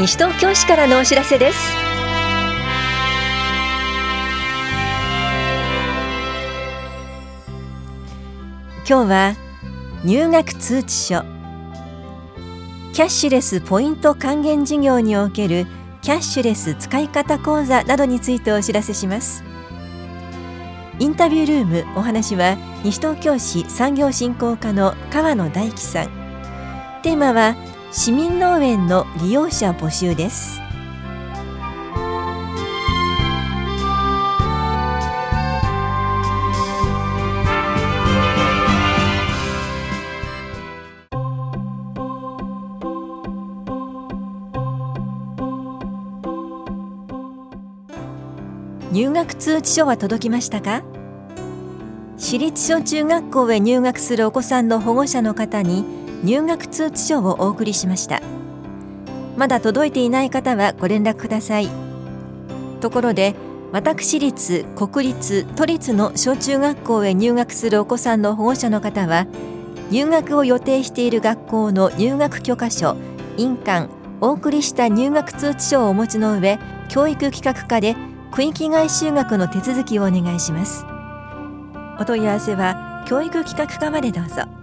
西東京市からのお知らせです。今日は入学通知書。キャッシュレスポイント還元事業におけるキャッシュレス使い方講座などについてお知らせします。インタビュールームお話は西東京市産業振興課の川野大樹さん。テーマは市民農園の利用者募集です。入学通知書は届きましたか？私立小中学校へ入学するお子さんの保護者の方に入学通知書をお送りしました。まだ届いていない方はご連絡ください。ところで私立国立都立の小中学校へ入学するお子さんの保護者の方は入学を予定している学校の入学許可書印鑑お送りした入学通知書をお持ちの上教育企画課で区域外就学の手続きをお願いします。お問い合わせは教育企画課までどうぞ。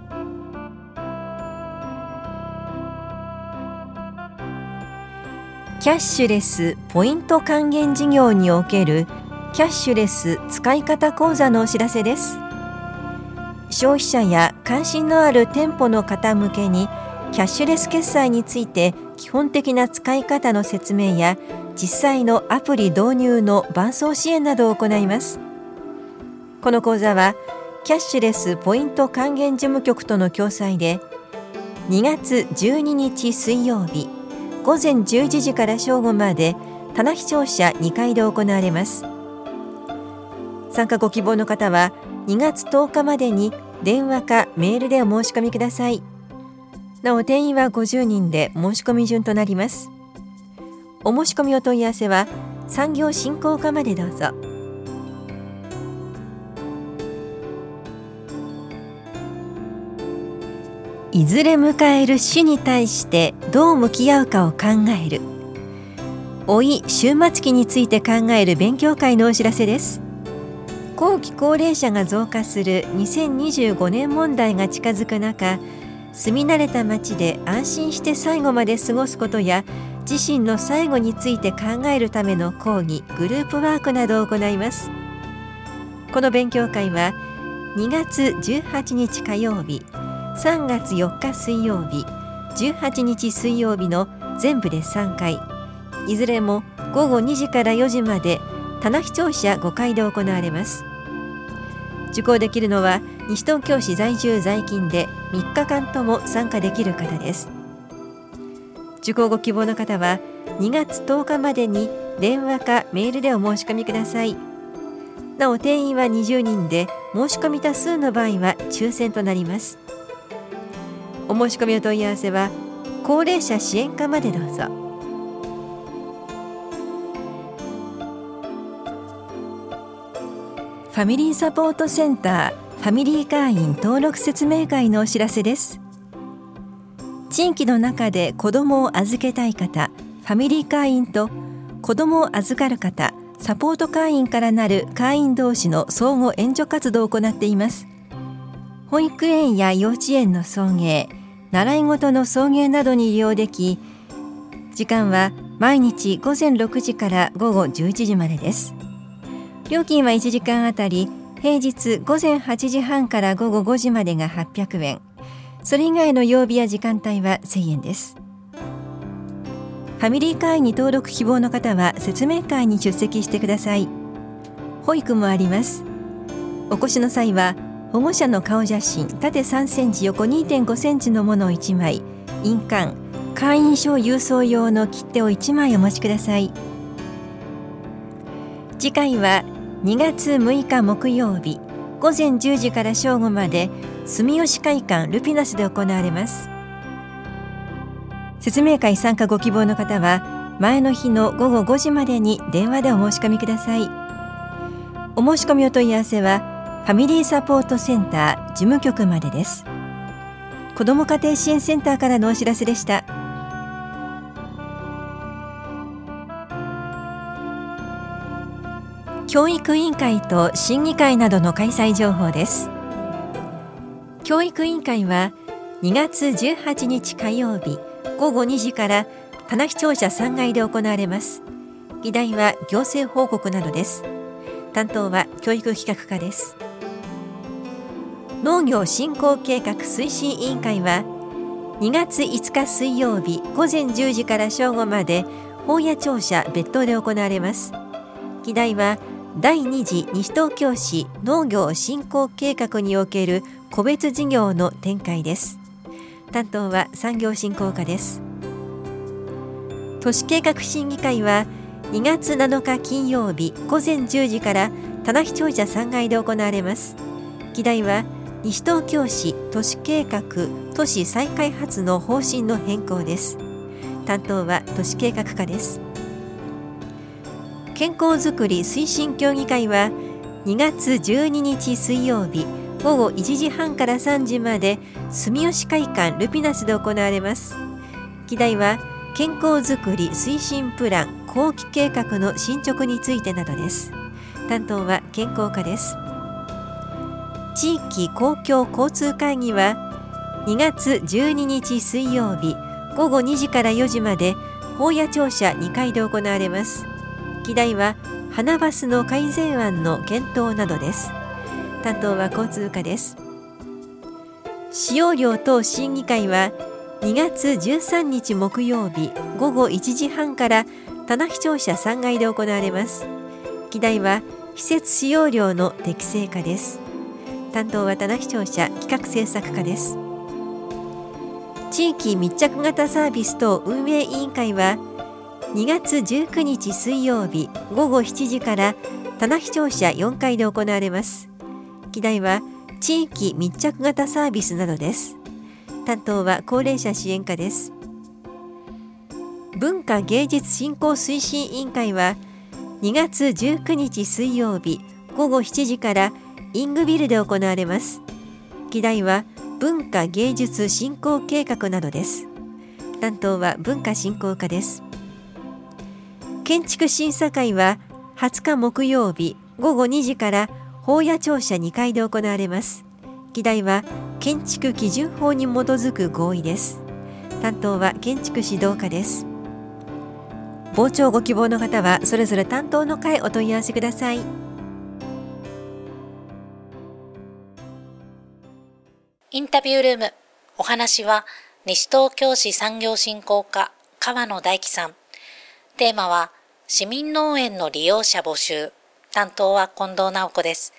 キャッシュレスポイント還元事業におけるキャッシュレス使い方講座のお知らせです。消費者や関心のある店舗の方向けにキャッシュレス決済について基本的な使い方の説明や実際のアプリ導入の伴走支援などを行います。この講座はキャッシュレスポイント還元事務局との共催で2月12日水曜日午前11時から正午まで棚視聴者2階で行われます。参加ご希望の方は2月10日までに電話かメールでお申し込みください。なお定員は50人で申し込み順となります。お申し込みお問い合わせは産業振興課までどうぞ。いずれ迎える死に対してどう向き合うかを考える。老い終末期について考える勉強会のお知らせです。後期高齢者が増加する2025年問題が近づく中住み慣れた町で安心して最後まで過ごすことや自身の最後について考えるための講義グループワークなどを行います。この勉強会は2月18日火曜日3月4日水曜日18日水曜日の全部で3回。いずれも午後2時から4時まで棚視聴者5回で行われます。受講できるのは西東京市在住在勤で3日間とも参加できる方です。受講ご希望の方は2月10日までに電話かメールでお申し込みください。なお定員は20人で申し込み多数の場合は抽選となります。お申し込みお問い合わせは高齢者支援課までどうぞ。ファミリーサポートセンターファミリー会員登録説明会のお知らせです。地域の中で子どもを預けたい方ファミリー会員と子どもを預かる方サポート会員からなる会員同士の相互援助活動を行っています。保育園や幼稚園の送迎習い事の送迎などに利用でき時間は毎日午前6時から午後11時までです。料金は1時間あたり平日午前8時半から午後5時までが800円。それ以外の曜日や時間帯は1000円です。ファミリー会員に登録希望の方は説明会に出席してください。保育もあります。お越しの際は保護者の顔写真縦3センチ横2.5センチのものを1枚。印鑑。会員証郵送用の切手を1枚お持ちください。次回は2月6日木曜日午前10時から正午まで住吉会館ルピナスで行われます。説明会参加ご希望の方は前の日の午後5時までに電話でお申し込みください。お申し込みお問い合わせはファミリーサポートセンター事務局までです。子ども家庭支援センターからのお知らせでした。教育委員会と審議会などの開催情報です。教育委員会は2月18日火曜日午後2時から棚視聴者3階で行われます。議題は行政報告などです。担当は教育企画課です。農業振興計画推進委員会は2月5日水曜日午前10時から正午まで本屋庁舎別当で行われます。議題は第2次西東京市農業振興計画における個別事業の展開です。担当は産業振興課です。都市計画審議会は2月7日金曜日午前10時から棚視庁舎3階で行われます。議題は西東京市都市計画都市再開発の方針の変更です。担当は都市計画課です。健康づくり推進協議会は2月12日水曜日午後1時半から3時まで住吉会館ルピナスで行われます。議題は健康づくり推進プラン後期計画の進捗についてなどです。担当は健康課です。地域公共交通会議は2月12日水曜日午後2時から4時まで法屋庁舎2階で行われます。議題は花バスの改善案の検討などです。担当は交通課です。使用料等審議会は2月13日木曜日午後1時半から棚視聴者3階で行われます。議題は施設使用料の適正化です。担当は棚視聴者企画制作課です。地域密着型サービス等運営委員会は2月19日水曜日午後7時から棚視聴者4階で行われます。議題は地域密着型サービスなどです。担当は高齢者支援課です。文化芸術振興推進委員会は2月19日水曜日午後7時からイングビルで行われます。議題は文化芸術振興計画などです。担当は文化振興課です。建築審査会は20日木曜日午後2時から法屋庁舎2階で行われます。議題は建築基準法に基づく合意です。担当は建築指導課です。傍聴ご希望の方はそれぞれ担当の会お問い合わせください。インタビュールーム。お話は、西東京市産業振興課、川野大樹さん。テーマは、市民農園の利用者募集。担当は近藤直子です。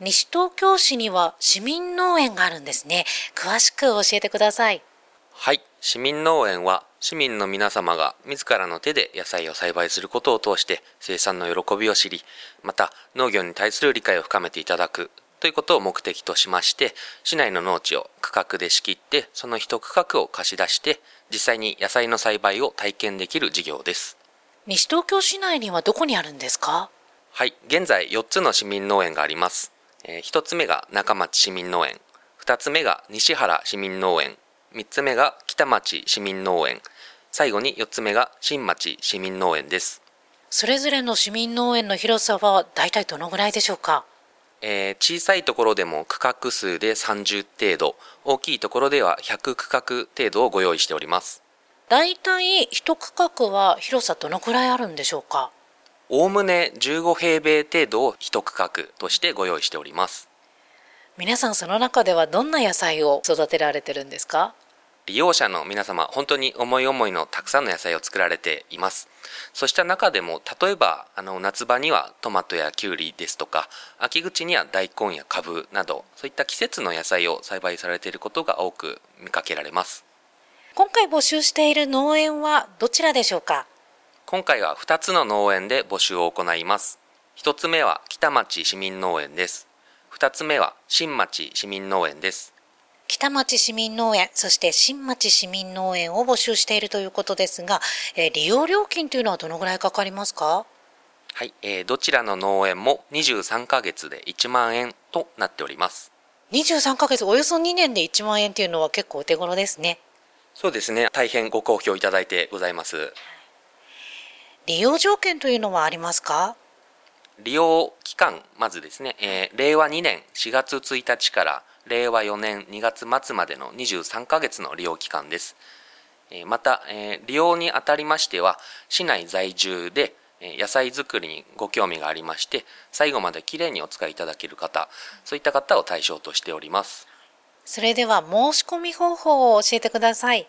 西東京市には市民農園があるんですね。詳しく教えてください。はい。市民農園は市民の皆様が自らの手で野菜を栽培することを通して生産の喜びを知り、また農業に対する理解を深めていただくということを目的としまして、市内の農地を区画で仕切って、その一区画を貸し出して、実際に野菜の栽培を体験できる事業です。西東京市内にはどこにあるんですか？はい、現在4つの市民農園があります。えー、1つ目が中町市民農園、2つ目が西原市民農園、3つ目が北町市民農園、最後に4つ目が新町市民農園です。それぞれの市民農園の広さは大体どのぐらいでしょうか？えー、小さいところでも区画数で30程度、大きいところでは100区画程度をご用意しております。大体一区画は広さどのくらいあるんでしょうかおおむね15平米程度を一区画としてご用意しております。皆さんその中ではどんな野菜を育てられてるんですか？利用者の皆様、本当に思い思いのたくさんの野菜を作られています。そうした中でも、例えば、あの、夏場にはトマトやキュウリですとか、秋口には大根やカブなど、そういった季節の野菜を栽培されていることが多く見かけられます。今回募集している農園はどちらでしょうか？今回は2つの農園で募集を行います。1つ目は北町市民農園です。2つ目は新町市民農園です。北町市民農園、そして新町市民農園を募集しているということですが、えー、利用料金というのはどのぐらいかかりますか？はい、えー、どちらの農園も23ヶ月で1万円となっております。23ヶ月、およそ2年で1万円というのは結構お手頃ですね。そうですね、大変ご好評いただいてございます。利用条件というのはありますか？利用期間まずですね、えー、令和2年4月1日から令和4年2月末までの23ヶ月の利用期間です。また、利用にあたりましては、市内在住で野菜作りにご興味がありまして、最後まできれいにお使いいただける方、そういった方を対象としております。それでは申し込み方法を教えてください。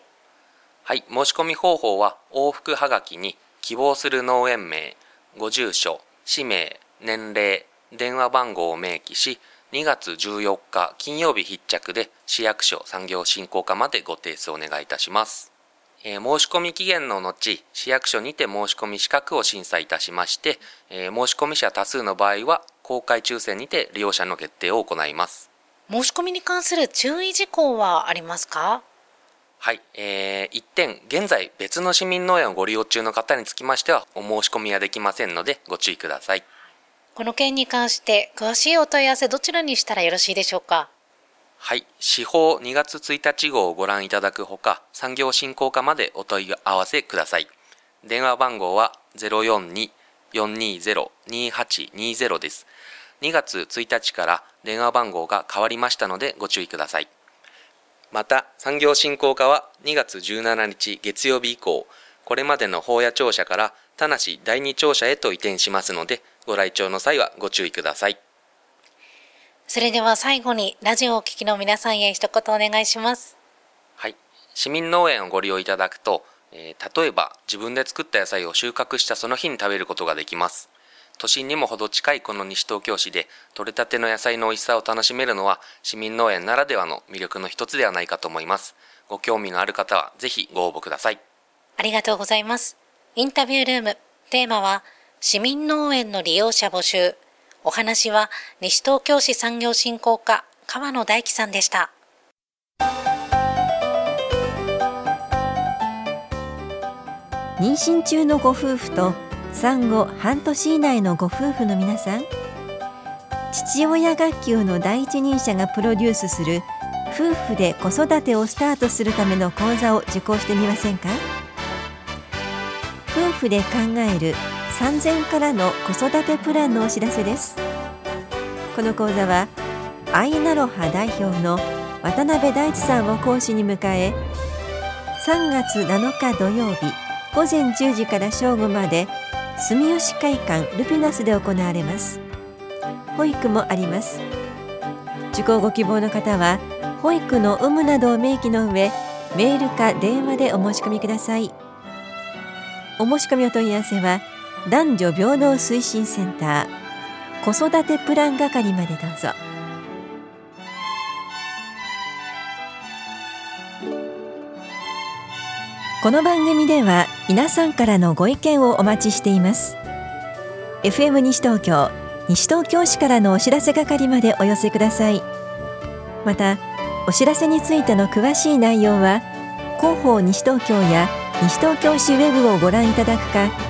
はい、申し込み方法は往復はがきに希望する農園名、ご住所、氏名、年齢、電話番号を明記し、2月14日金曜日必着で市役所産業振興課までご提出お願いいたします。えー、申し込み期限の後、市役所にて申し込み資格を審査いたしまして、えー、申し込み者多数の場合は公開抽選にて利用者の決定を行います。申し込みに関する注意事項はありますか？はい、えー、一点、現在別の市民農園をご利用中の方につきましてはお申し込みはできませんのでご注意ください。この件に関して詳しいお問い合わせどちらにしたらよろしいでしょうか？はい、司法2月1日号をご覧いただくほか、産業振興課までお問い合わせください。電話番号は042-420-2820です。2月1日から電話番号が変わりましたのでご注意ください。また、産業振興課は2月17日月曜日以降、これまでの法や庁舎から田無第二庁舎へと移転しますので、ご来庁の際はご注意ください。それでは最後にラジオをお聞きの皆さんへ一言お願いします。はい。市民農園をご利用いただくと、えー、例えば自分で作った野菜を収穫したその日に食べることができます。都心にもほど近いこの西東京市で採れたての野菜の美味しさを楽しめるのは市民農園ならではの魅力の一つではないかと思います。ご興味のある方はぜひご応募ください。ありがとうございます。インタビュールーム、テーマは市民農園の利用者募集。お話は西東京市産業振興課川野大樹さんでした。妊娠中のご夫婦と産後半年以内のご夫婦の皆さん父親学級の第一人者がプロデュースする夫婦で子育てをスタートするための講座を受講してみませんか？夫婦で考える産前からの子育てプランのお知らせです。この講座はアイナロハ代表の渡辺大地さんを講師に迎え3月7日土曜日午前10時から正午まで住吉会館ルピナスで行われます。保育もあります。受講ご希望の方は保育の有無などを明記の上メールか電話でお申し込みください。お申し込みお問い合わせは男女平等推進センター子育てプラン係までどうぞ。この番組では皆さんからのご意見をお待ちしています。FM 西東京西東京市からのお知らせ係までお寄せください。またお知らせについての詳しい内容は広報西東京や西東京市ウェブをご覧いただくか